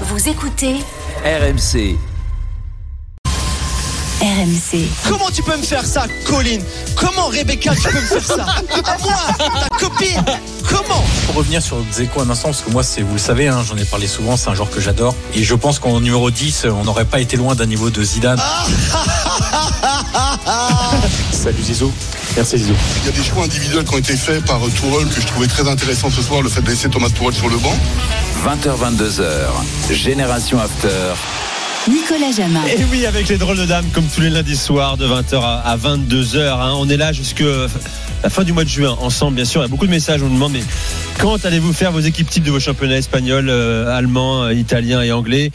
Vous écoutez RMC. RMC. Comment tu peux me faire ça, Colline? Comment, Rebecca, tu peux me faire ça? À moi, ta copine Comment? Pour revenir sur Dzeko un instant, parce que moi, c'est, vous le savez, hein, j'en ai parlé souvent, c'est un joueur que j'adore. Et je pense qu'en numéro 10, on n'aurait pas été loin d'un niveau de Zidane. Salut Zizou. Merci Zizou. Il y a des choix individuels qui ont été faits par Tourelle que je trouvais très intéressant ce soir, le fait de laisser Thomas Tourelle sur le banc. 20h22h. Génération After. Nicolas Jamin. Et oui, avec les drôles de dames, comme tous les lundis soirs, de 20h à 22h. hein. On est là jusque la fin du mois de juin, ensemble, bien sûr. Il y a beaucoup de messages. On nous demande, mais quand allez-vous faire vos équipes types de vos championnats espagnols, euh, allemands, euh, italiens et anglais?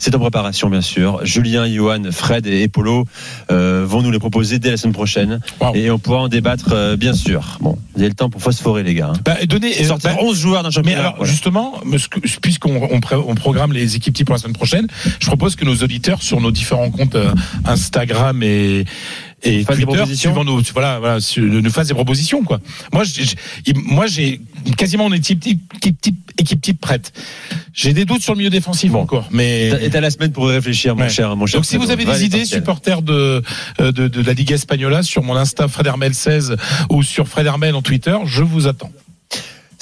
C'est en préparation, bien sûr. Julien, Johan, Fred et Polo euh, vont nous les proposer dès la semaine prochaine. Wow. Et on pourra en débattre, euh, bien sûr. Bon, vous avez le temps pour phosphorer, les gars. hein. Bah, donnez, Et sortir bah, 11 joueurs d'un mais championnat. alors Voilà. justement, puisqu'on on on programme les équipes types pour la semaine prochaine, je propose que nos auditeurs sur nos différents comptes euh, Instagram et et Twitter, propositions. suivant nos voilà, voilà, nous fassent des propositions quoi. Moi, moi j'ai quasiment une équipe type, équipe type, équipe type prête. J'ai des doutes sur le milieu défensif encore, mais Et t'as la semaine pour réfléchir, mon Ouais. cher, mon cher. Donc si vous avez des idées, supporters de, euh, de, de la Liga Espagnola, sur mon Insta Fred Hermel 16 ou sur Fred Hermel en Twitter, je vous attends.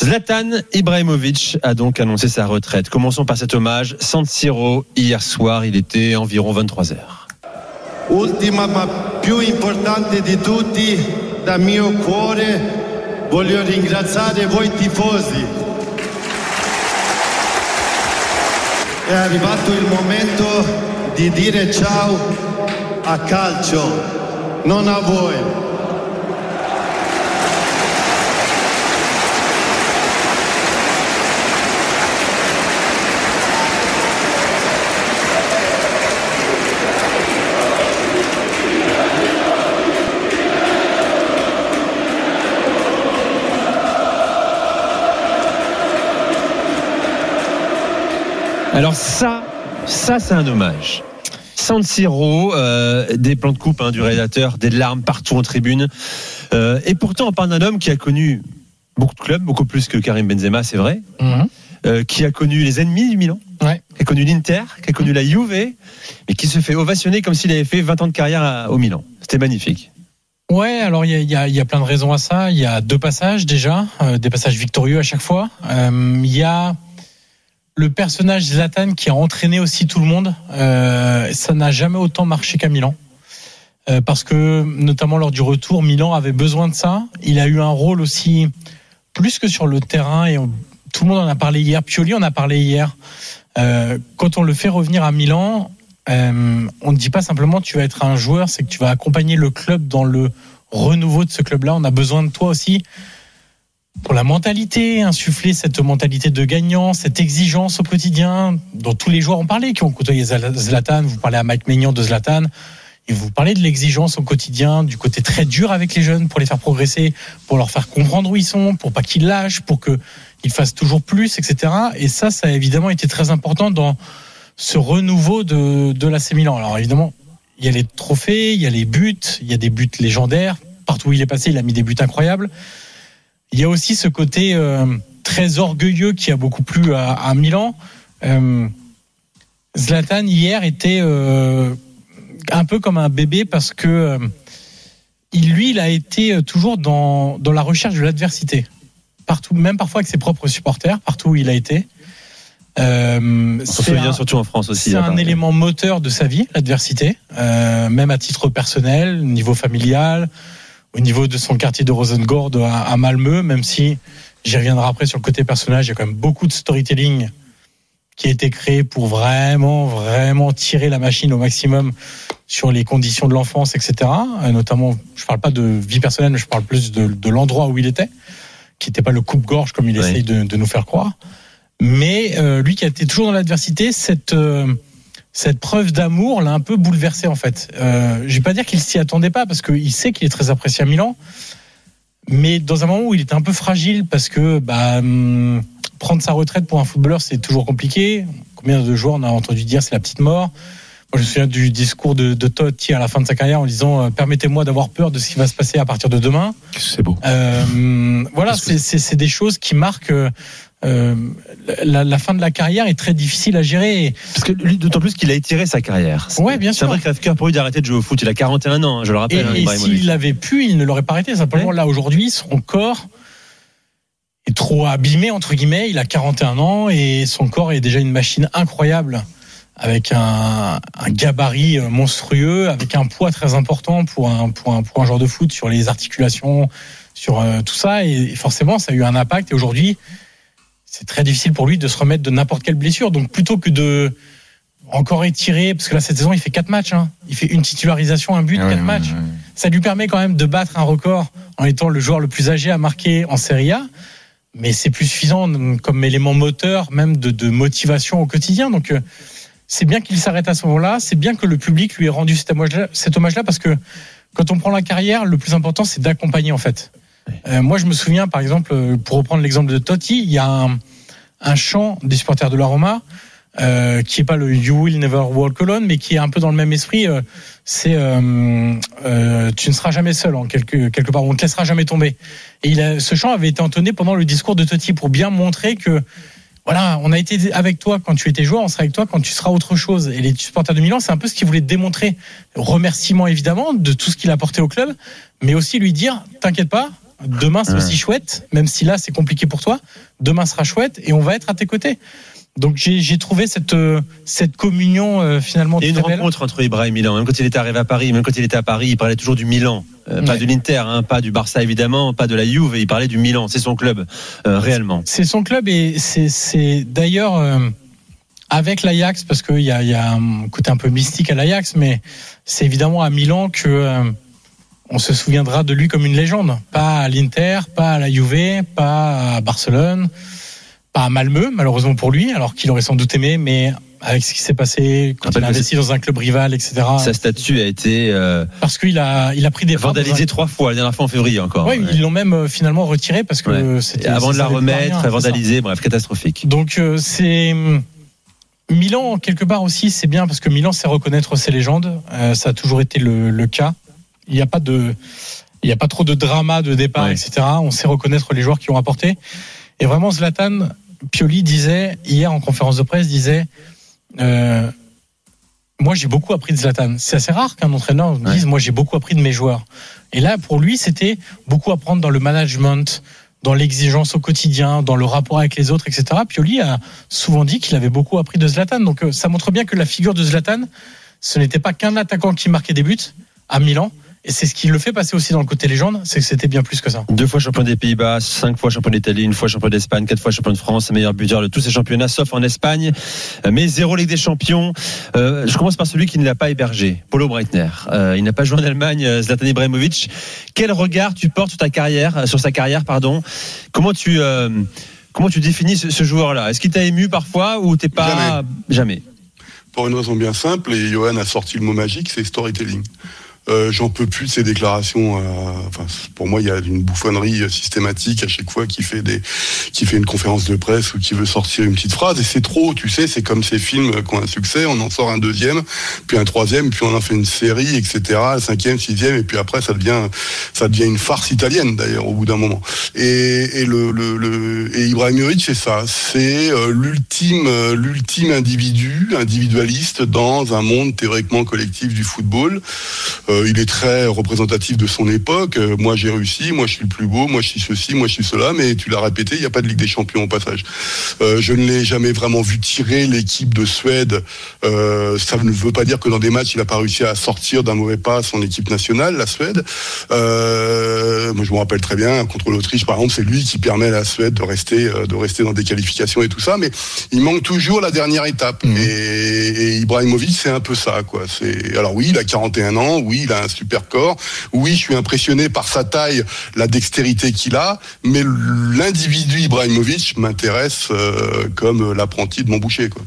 Zlatan Ibrahimovic a donc annoncé sa retraite. Commençons par cet hommage. San Siro, hier soir, il était environ 23 heures. Ultima ma più importante di tutti, da mio cuore, voglio ringraziare voi tifosi. È arrivato il momento di dire ciao a calcio, non a voi. Alors ça, ça c'est un hommage. San Siro, euh, des plans de coupe hein, du réalisateur, des larmes partout en tribune. Euh, et pourtant, on parle d'un homme qui a connu beaucoup de clubs, beaucoup plus que Karim Benzema, c'est vrai, euh, qui a connu les ennemis du Milan, Ouais. qui a connu l'Inter, qui a connu la Juve, mais qui se fait ovationner comme s'il avait fait 20 ans de carrière à- au Milan. C'était magnifique. Ouais, alors il y a, il y, a, il y a plein de raisons à ça. Il y a deux passages déjà, euh, des passages victorieux à chaque fois. Euh, Il y a le personnage Zlatan qui a entraîné aussi tout le monde. Euh, ça n'a jamais autant marché qu'à Milan. Euh, parce que notamment lors du retour, Milan avait besoin de ça. Il a eu un rôle aussi plus que sur le terrain et tout le monde en a parlé hier. Pioli en a parlé hier. Euh, quand on le fait revenir à Milan, on ne dit pas simplement tu vas être un joueur, c'est que tu vas accompagner le club dans le renouveau de ce club-là. On a besoin de toi aussi pour la mentalité, insuffler cette mentalité de gagnant, cette exigence au quotidien, dont tous les joueurs ont parlé, qui ont côtoyé Zla- Zlatan. Vous parlez à Mike Maignan de Zlatan. Et vous parlez de l'exigence au quotidien, du côté très dur avec les jeunes pour les faire progresser, pour leur faire comprendre où ils sont, pour pas qu'ils lâchent, pour qu'ils fassent toujours plus, etc. Et ça, ça a évidemment été très important dans ce renouveau de, de l'AC Milan. Alors évidemment, il y a les trophées, il y a les buts, il y a des buts légendaires. Partout où il est passé, il a mis des buts incroyables. Il y a aussi ce côté euh, très orgueilleux qui a beaucoup plu à, à Milan. Euh, Zlatan hier était euh, un peu comme un bébé parce que il, lui, il a été toujours dans, dans la recherche de l'adversité. Partout, même parfois avec ses propres supporters, partout où il a été. Euh, On se souvient un- surtout en France aussi. c'est un élément moteur de sa vie, l'adversité, euh, même à titre personnel, au niveau familial, au niveau de son quartier de Rosengård à, à Malmö, même si j'y reviendrai après sur le côté personnage, il y a quand même beaucoup de storytelling qui a été créé pour vraiment, vraiment tirer la machine au maximum sur les conditions de l'enfance, etc. Euh, Notamment, je parle pas de vie personnelle, mais je parle plus de, de l'endroit où il était, qui n'était pas le coupe-gorge comme il Oui. essaye de, de nous faire croire. Mais euh, lui qui a été toujours dans l'adversité, cette euh, cette preuve d'amour l'a un peu bouleversé en fait. Euh, je vais pas dire qu'il s'y attendait pas parce qu'il sait qu'il est très apprécié à Milan, mais dans un moment où il était un peu fragile parce que bah, hum, prendre sa retraite pour un footballeur c'est toujours compliqué. Combien de joueurs on a entendu dire c'est la petite mort. Moi, je me souviens du discours de, de Totti à la fin de sa carrière en disant euh, permettez-moi d'avoir peur de ce qui va se passer à partir de demain. C'est beau. Euh, voilà, Parce que c'est- des choses qui marquent euh, la, la fin de la carrière est très difficile à gérer. Parce que lui, d'autant plus qu'il a étiré sa carrière. Ouais, bien C'est sûr. un vrai crève-cœur pour lui d'arrêter de jouer au foot. Il a 41 ans, hein, je le Et, rappelle. hein, et s'il avait pu, il ne l'aurait pas arrêté. Simplement, Ouais. là, aujourd'hui, son corps est trop abîmé, entre guillemets. Il a 41 ans et son corps est déjà une machine incroyable avec un, un gabarit euh, monstrueux, avec un poids très important pour un, pour un, pour un joueur de foot sur les articulations, sur euh, tout ça. Et forcément, ça a eu un impact. Et aujourd'hui, c'est très difficile pour lui de se remettre de n'importe quelle blessure. Donc, plutôt que de encore étirer, parce que là, cette saison, il fait quatre matchs. hein. Il fait une titularisation, un but, quatre matchs ça lui permet quand même de battre un record en étant le joueur le plus âgé à marquer en Serie A. Mais c'est plus suffisant comme élément moteur, même de, de motivation au quotidien. Donc, euh, c'est bien qu'il s'arrête à ce moment-là. C'est bien que le public lui ait rendu cet hommage-là, cet hommage-là parce que quand on prend la carrière, le plus important, c'est d'accompagner, en fait. Euh, moi, je me souviens, par exemple, euh, pour reprendre l'exemple de Totti, il y a un, chant des supporters de la Roma euh, qui est pas le You Will Never Walk Alone, mais qui est un peu dans le même esprit. c'est tu ne seras jamais seul en quelque quelque part. On ne te laissera jamais tomber. Et ce chant avait été entonné pendant le discours de Totti pour bien montrer que voilà, on a été avec toi quand tu étais joueur, on sera avec toi quand tu seras autre chose. Et les supporters de Milan, c'est un peu ce qu'ils voulaient démontrer. Remerciement évidemment de tout ce qu'il a apporté au club, mais aussi lui dire, t'inquiète pas, demain c'est aussi chouette, même si là c'est compliqué pour toi. Demain sera chouette et on va être à tes côtés. Donc j'ai trouvé cette euh, cette communion euh, finalement Il y a une belle. rencontre entre Ibra et Milan. Même quand il était arrivé à Paris, même quand il était à Paris, il parlait toujours du Milan. Euh, Pas de l'Inter, hein, pas du Barça évidemment, pas de la Juve. Il parlait du Milan. C'est son club, euh, réellement. C'est son club et c'est d'ailleurs euh, avec l'Ajax parce qu'il y a, y a un côté un peu mystique à l'Ajax, mais c'est évidemment à Milan que euh, on se souviendra de lui comme une légende. Pas à l'Inter, pas à la Juve, pas à Barcelone, pas à Malmö malheureusement pour lui, alors qu'il aurait sans doute aimé, mais avec ce qui s'est passé quand Rappelle il a investi dans un club rival, etc. Sa statue a été euh, Parce qu'il a il a pris des un- vandalisée trois fois. La dernière fois en février encore. Ouais. ils l'ont même euh, finalement retiré parce que Ouais. c'était avant de la rien, remettre, c'est ça. vandalisée, bref, catastrophique. Donc euh, c'est Milan quelque part aussi c'est bien parce que Milan sait reconnaître ses légendes. Euh, ça a toujours été le, le cas. Il n'y a pas de il n'y a pas trop de drama de départ Ouais. etc. On sait reconnaître les joueurs qui ont apporté. Et vraiment Zlatan Pioli disait hier en conférence de presse disait euh, moi j'ai beaucoup appris de Zlatan. C'est assez rare qu'un entraîneur dise moi j'ai beaucoup appris de mes joueurs. Et là pour lui c'était beaucoup apprendre dans le management, dans l'exigence au quotidien, dans le rapport avec les autres, etc. Pioli a souvent dit qu'il avait beaucoup appris de Zlatan. Donc euh, ça montre bien que la figure de Zlatan, ce n'était pas qu'un attaquant qui marquait des buts à Milan. Et c'est ce qui le fait passer aussi dans le côté légende, c'est que c'était bien plus que ça. Deux fois champion des Pays-Bas, cinq fois champion d'Italie, une fois champion d'Espagne, quatre fois champion de France, meilleur buteur de tous ces championnats, sauf en Espagne. Euh, Mais zéro Ligue des Champions. Euh, je commence par celui qui ne l'a pas hébergé, Paulo Breitner. Euh, il n'a pas joué en Allemagne, Zlatan Ibrahimovic. Quel regard tu portes sur ta carrière, sur sa carrière, pardon? Comment tu euh, comment tu définis ce, ce joueur-là? Est-ce qu'il t'a ému parfois ou t'es pas jamais Pour une raison bien simple, et Johan a sorti le mot magique, c'est storytelling. Euh, J'en peux plus de ces déclarations. euh, enfin, pour moi, il y a une bouffonnerie euh, systématique à chaque fois qui fait des, qui fait une conférence de presse ou qui veut sortir une petite phrase. Et c'est trop, tu sais. C'est comme ces films qui ont un succès. On en sort un deuxième, puis un troisième, puis on en fait une série, etc. Un cinquième, sixième, et puis après, ça devient, ça devient une farce italienne d'ailleurs au bout d'un moment. Et, et le, le, et Ibrahimovic, c'est ça. C'est l'ultime, l'ultime individu, individualiste dans un monde théoriquement collectif du football. Il est très représentatif de son époque. Euh, moi, j'ai réussi. Moi, je suis le plus beau. Moi, je suis ceci. Moi, je suis cela. Mais tu l'as répété, il n'y a pas de Ligue des Champions au passage. Euh, je ne l'ai jamais vraiment vu tirer l'équipe de Suède. Euh, ça ne veut pas dire que dans des matchs, il n'a pas réussi à sortir d'un mauvais pas son équipe nationale, la Suède. Euh, moi, je me rappelle très bien contre l'Autriche, par exemple, c'est lui qui permet à la Suède de rester, euh, de rester dans des qualifications et tout ça. Mais il manque toujours la dernière étape. Et, et Ibrahimovic, c'est un peu ça, quoi. C'est alors oui, il a 41 ans. Oui, il a un super corps. Oui, je suis impressionné par sa taille, la dextérité qu'il a. Mais l'individu Ibrahimovic m'intéresse euh, comme l'apprenti de mon boucher, quoi.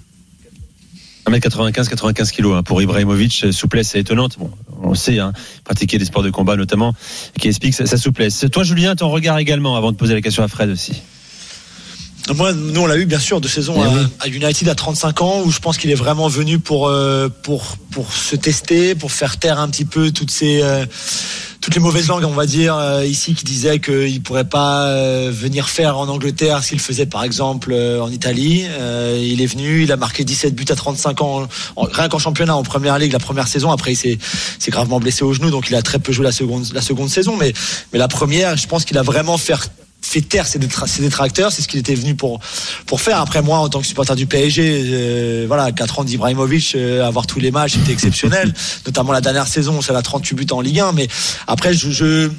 1m95, 95 kilos hein, pour Ibrahimovic, euh, souplesse étonnante. Bon, on sait, hein, pratiquer des sports de combat notamment, qui explique sa, sa souplesse. Toi, Julien, ton regard également, avant de poser la question à Fred aussi. Moi, nous, on l'a eu bien sûr de saison à, oui. à United à 35 ans, où je pense qu'il est vraiment venu pour euh, pour pour se tester, pour faire taire un petit peu toutes ces euh, toutes les mauvaises langues, on va dire, euh, ici, qui disaient qu'il ne pourrait pas venir faire en Angleterre qu'il faisait, par exemple, en Italie. Il est venu, il a marqué 17 buts à 35 ans, en- rien qu'en championnat, en première ligue, la première saison. Après, il s'est s'est gravement blessé au genou, donc il a très peu joué la seconde, la seconde saison. Mais, mais la première, je pense qu'il a vraiment fait fait taire ses, détra- ses détracteurs, c'est ce qu'il était venu pour pour faire. Après moi, en tant que supporter du PSG, euh, voilà, 4 ans d'Ibrahimovic, euh, avoir tous les matchs, c'était exceptionnel. Notamment la dernière saison, c'est la 38 buts en Ligue 1. Mais après, je, je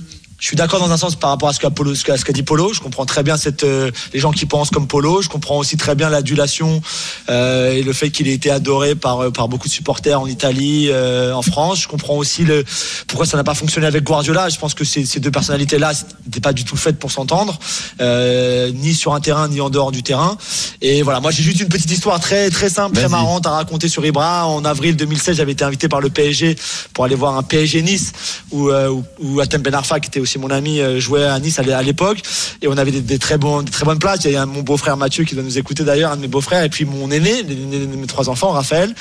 je suis d'accord dans un sens par rapport à ce qu'a Polo, ce qu'a ce qu'a dit Polo. Je comprends très bien cette euh, les gens qui pensent comme Polo. Je comprends aussi très bien l'adulation euh, et le fait qu'il ait été adoré par euh, par beaucoup de supporters en Italie, euh, en France. Je comprends aussi le pourquoi ça n'a pas fonctionné avec Guardiola. Je pense que ces, ces deux personnalités là n'étaient pas du tout faites pour s'entendre, ni sur un terrain ni en dehors du terrain. Et voilà, moi j'ai juste une petite histoire très très simple, très marrante à raconter sur Ibra. En avril 2016, j'avais été invité par le PSG pour aller voir un PSG Nice où où, où Atem Ben Arfa, qui était aussi mon ami, euh, jouait à Nice à l'é- à l'époque. Et on avait des, très des très bonnes places. Il y a mon beau-frère Mathieu qui doit nous écouter d'ailleurs, un de mes beaux-frères, et puis mon aîné, de mes trois enfants, Raphaël.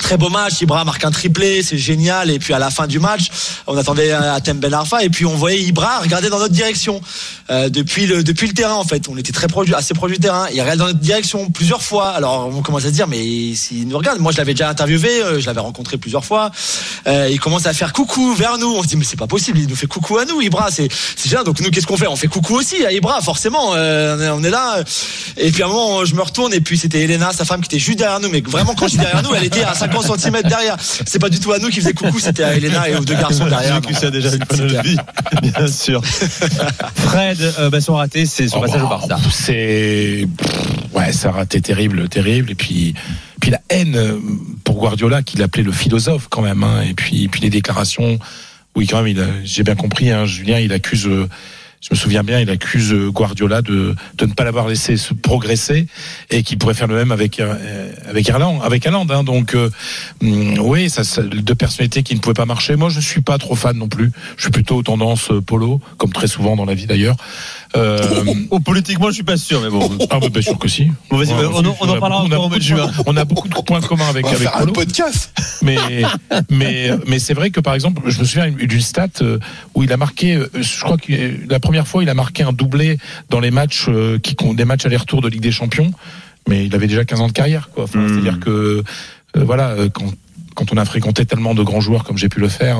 Très beau match, Ibra marque un triplé, c'est génial. Et puis à la fin du match, on attendait Atem Ben Arfa et puis on voyait Ibra regarder dans notre direction euh, depuis le terrain en fait. On était très proche, assez proche du terrain. Il regarde dans notre direction plusieurs fois. Alors on commence à se dire mais s'il nous regarde, moi je l'avais déjà interviewé, euh, je l'avais rencontré plusieurs fois. Euh, il commence à faire coucou vers nous. On se dit mais c'est pas possible, il nous fait coucou à nous, Ibra. C'est c'est génial. Donc nous qu'est-ce qu'on fait? On fait coucou aussi à Ibra forcément. On est là. Et puis à un moment je me retourne et puis c'était Elena, sa femme qui était juste derrière nous. Mais vraiment quand je suis derrière nous, elle était à 50 cm derrière. C'est pas du tout à nous qui faisait coucou, c'était à Elena et aux deux garçons derrière. J'ai ça déjà une fois notre vie, bien sûr. Fred, euh, bah, son raté, c'est son Oh, passage au bah, Barça. C'est ouais, ça a raté terrible, terrible. Et puis, puis la haine euh, pour Guardiola qu'il appelait le philosophe quand même. hein. Et puis, puis les déclarations. Oui, quand même, j'ai bien compris. Hein, Julien, il accuse. euh, je me souviens bien, il accuse Guardiola de, de ne pas l'avoir laissé se progresser et qu'il pourrait faire le même avec euh, avec Irlande, avec. Hein. Donc euh, hum, oui, ça, ça, deux personnalités qui ne pouvaient pas marcher. Moi, je suis pas trop fan non plus. Je suis plutôt tendance euh, polo, comme très souvent dans la vie d'ailleurs. Euh, Oh, politiquement, je suis pas sûr, mais bon. ah bah, bien sûr que si. Bon, Ouais, on, en- on en a parlera encore au on juin. On a beaucoup de points communs avec, On va avec faire un Polo. podcast. Mais, mais, mais c'est vrai que par exemple, je me souviens d'une stat où il a marqué, je crois que la première fois, il a marqué un doublé dans les matchs euh, qui comptent des matchs aller-retour de Ligue des Champions. Mais il avait déjà 15 ans de carrière, quoi. Enfin, Mm. C'est-à-dire que, euh, voilà, euh, quand, quand on a fréquenté tellement de grands joueurs comme j'ai pu le faire,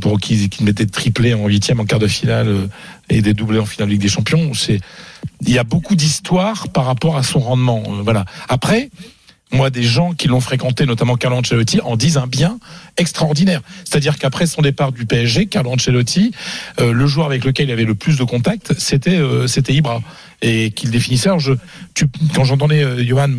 pour qui, qui mettaient de triplés en huitième, en quart de finale et des doublés en finale de Ligue des Champions, c'est, il y a beaucoup d'histoires par rapport à son rendement. voilà. Après, moi, des gens qui l'ont fréquenté, notamment Carlo Ancelotti, en disent un bien extraordinaire. C'est-à-dire qu'après son départ du PSG, Carlo Ancelotti, euh, le joueur avec lequel il avait le plus de contact, c'était euh, c'était Ibra. Et qu'il définissait. Alors je, tu, quand j'entendais euh, Johan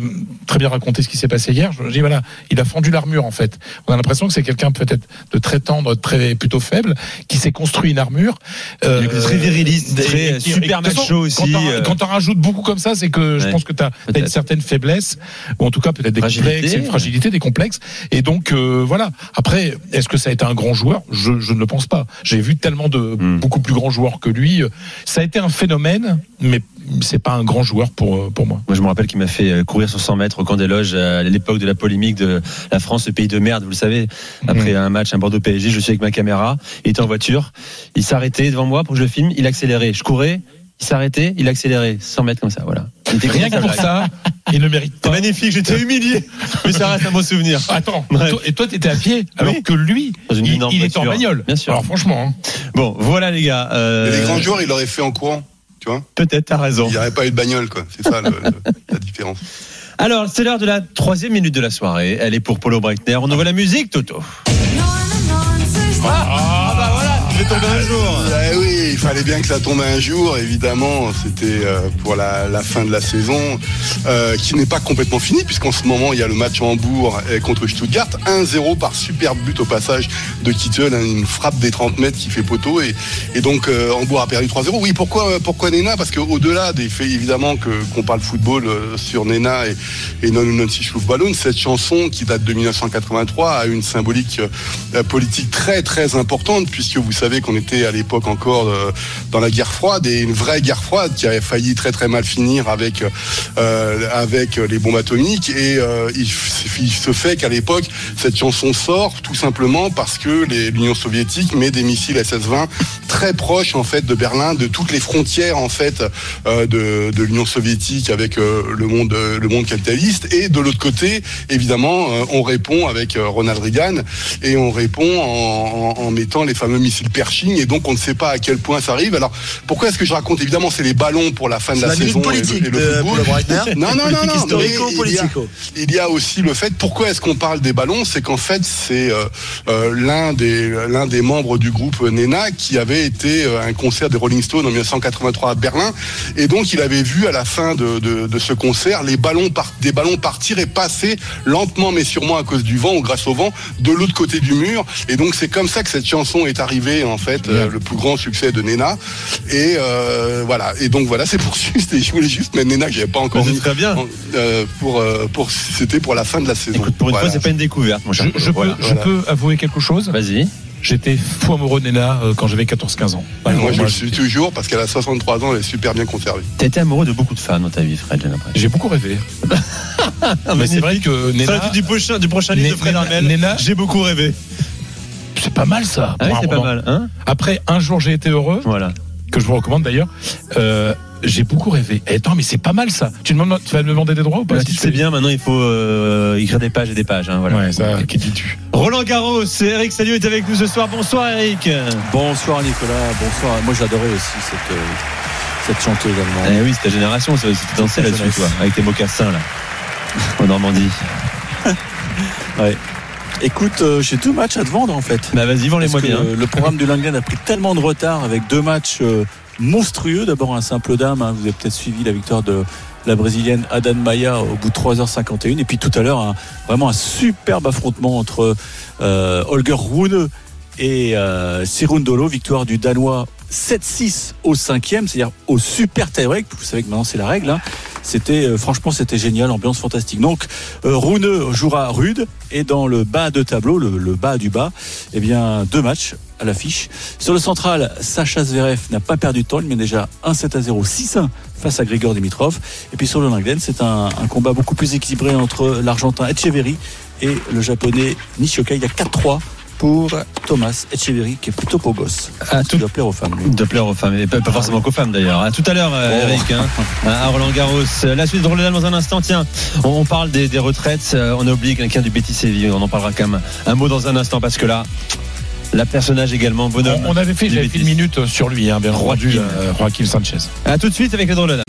très bien raconter ce qui s'est passé hier, je me dis voilà, il a fendu l'armure en fait. On a l'impression que c'est quelqu'un peut-être de très tendre, très plutôt faible, qui s'est construit une armure. euh, très viriliste, et- très super macho aussi, Quand euh. t'en rajoutes beaucoup comme ça, c'est que je pense que t'as as une peut-être. certaine faiblesse, ou en tout cas peut-être des Fragilité, complexes, une ouais. fragilité, des complexes. Et donc euh, voilà. Après, est-ce que ça a été un grand joueur? Je, je ne le pense pas. J'ai vu tellement de Hmm. beaucoup plus grands joueurs que lui. Ça a été un phénomène, mais c'est pas un grand joueur pour euh, pour moi. Moi, je me rappelle qu'il m'a fait euh, courir sur 100 mètres au camp des loges à l'époque de la polémique de la France, le pays de merde, vous le savez. Après Mhm. un match, un Bordeaux PSG, je suis avec ma caméra. Il était en voiture. Il s'arrêtait devant moi pour que je le filme. Il accélérait. Je courais. Il s'arrêtait. Il accélérait. 100 mètres comme ça. Voilà. Il était Rien que pour ça. il ne mérite C'est pas. magnifique. J'étais humilié. Mais ça reste un bon souvenir. Attends, Bref. et toi t'étais à pied, alors Oui. que lui, Dans une il, il était en bagnole. Bien sûr. Alors franchement, hein. Bon, voilà les gars. Euh, Et les grands joueurs, il l'aurait fait en courant. Tu vois Peut-être, t'as raison. Il n'y aurait pas eu de bagnole, quoi. C'est ça le- le- la différence. Alors, c'est l'heure de la troisième minute de la soirée. Elle est pour Polo Breitner. On envoie la musique, Toto. Ah, bah voilà, tu vais tomber un jour. Eh oui, il fallait bien que ça tombe un jour, évidemment. C'était euh, pour la, la fin de la saison, euh, qui n'est pas complètement finie, puisqu'en ce moment, il y a le match Hambourg euh, contre Stuttgart. 1-0 par superbe but au passage de Kittel, hein, une frappe des 30 mètres qui fait poteau. Et, et donc, euh, Hambourg a perdu 3-0. Oui, pourquoi, pourquoi Nena? Parce qu'au-delà des faits, évidemment, que, qu'on parle football sur Nena et, et Non Non Si Ballon, cette chanson qui date de 1983 a une symbolique politique très, très importante, puisque vous savez qu'on était à l'époque encore dans la guerre froide et une vraie guerre froide qui avait failli très très mal finir avec euh, avec les bombes atomiques. Et euh, il, se fait qu'à l'époque, cette chanson sort tout simplement parce que l'Union soviétique met des missiles SS-20 très proches en fait de Berlin, de toutes les frontières en fait euh, de, l'Union soviétique avec euh, le monde euh, le monde capitaliste. Et de l'autre côté, évidemment, euh, on répond avec euh, Ronald Reagan et on répond en, en- mettant les fameux missiles Pershing. Et donc on ne sait pas à quel ça arrive. Alors pourquoi est-ce que je raconte Évidemment, c'est les ballons pour la fin de la, saison et le- et football. Breitner. Non, non, non, mais il y a- il y a aussi le fait, pourquoi est-ce qu'on parle des ballons C'est qu'en fait, c'est euh, euh, l'un des, l'un des membres du groupe Nena qui avait été euh, à un concert des Rolling Stones en 1983 à Berlin. Et donc, il avait vu à la fin de, de, de ce concert les ballons par- des ballons partir et passer lentement mais sûrement à cause du vent ou grâce au vent de l'autre côté du mur. Et donc, c'est comme ça que cette chanson est arrivée, en fait, euh, le plus grand succès de Nena. Et euh, voilà. Et donc, voilà, c'est pour juste. et Je voulais juste mettre Nena que j'avais pas encore mis très bien. en- euh, pour, euh, pour, c'était pour la fin de la saison. Écoute, pour une Voilà. fois, c'est pas une découverte, mon Je, cher. je Voilà. peux, je peux avouer quelque chose Vas-y. J'étais fou amoureux de Nena quand j'avais 14-15 ans. Moi, je le suis toujours parce qu'elle a 63 ans, elle est super bien conservée. T'as été amoureux de beaucoup de femmes dans ta vie, Fred, j'ai l'impression. J'ai beaucoup rêvé. Mais c'est vrai que Nena, du prochain, du prochain livre de Fred Armel. Nena- J'ai beaucoup rêvé. C'est pas mal ça. Ah oui, c'est pas mal, hein Après, un jour j'ai été heureux, Voilà. que je vous recommande d'ailleurs. euh, j'ai beaucoup rêvé. Et attends, mais c'est pas mal ça. Tu, me demandes- tu vas me demander des droits ou pas Bah, si tu fais- bien, maintenant il faut euh, écrire des pages et des pages. Hein, voilà. Ouais, ça, qui dis-tu Roland Garros, Eric Salut est avec nous ce soir. Bonsoir Eric. Bonsoir Nicolas, bonsoir. Moi j'adorais aussi cette, euh, cette chanteuse allemande. Eh oui, c'est ta génération, ça aussi, tu dansais là-dessus, toi, avec tes mocassins là, en Normandie. Écoute, euh, j'ai deux matchs à te vendre en fait. Bah vas-y, vends-les-moi bien. Le programme du Langlen a pris tellement de retard avec deux matchs euh, monstrueux. D'abord un simple dame, hein, vous avez peut-être suivi la victoire de la brésilienne Adan Maya au bout de 3h51. Et puis tout à l'heure, vraiment un superbe affrontement entre euh, Holger Rune et euh, Sirundolo, victoire du Danois 7-6 au cinquième, c'est-à-dire au super tie-break. Vous savez que maintenant c'est la règle. hein. C'était euh, franchement c'était génial, ambiance fantastique. Donc euh, Rune jouera rude et dans le bas de tableau, le, bas du bas, eh bien deux matchs à l'affiche. Sur le central, Sacha Zverev n'a pas perdu de temps, il met déjà 1-7 à 0, 6-1 face à Grigor Dimitrov. Et puis sur le Langlen, c'est un, un combat beaucoup plus équilibré entre l'Argentin Echeverry et le Japonais Nishioka. Il y a 4-3 pour Thomas Echeverry qui est plutôt beau gosse. Qui tout doit plaire aux femmes. lui. de plaire aux femmes, et pas, pas forcément qu'aux femmes d'ailleurs. À tout à l'heure, euh, Oh. Eric, hein, à Roland Garros. La suite de Roland dans un instant. Tiens, on, on parle des, des retraites. Euh, On a oublié quelqu'un du Betis Séville. On en parlera quand même un mot dans un instant parce que là, la personnage également, bonhomme. on, avait fait, du j'avais fait une minute sur lui, hein, bien entendu, Joaquin. euh, Sanchez. À tout de suite avec les drôles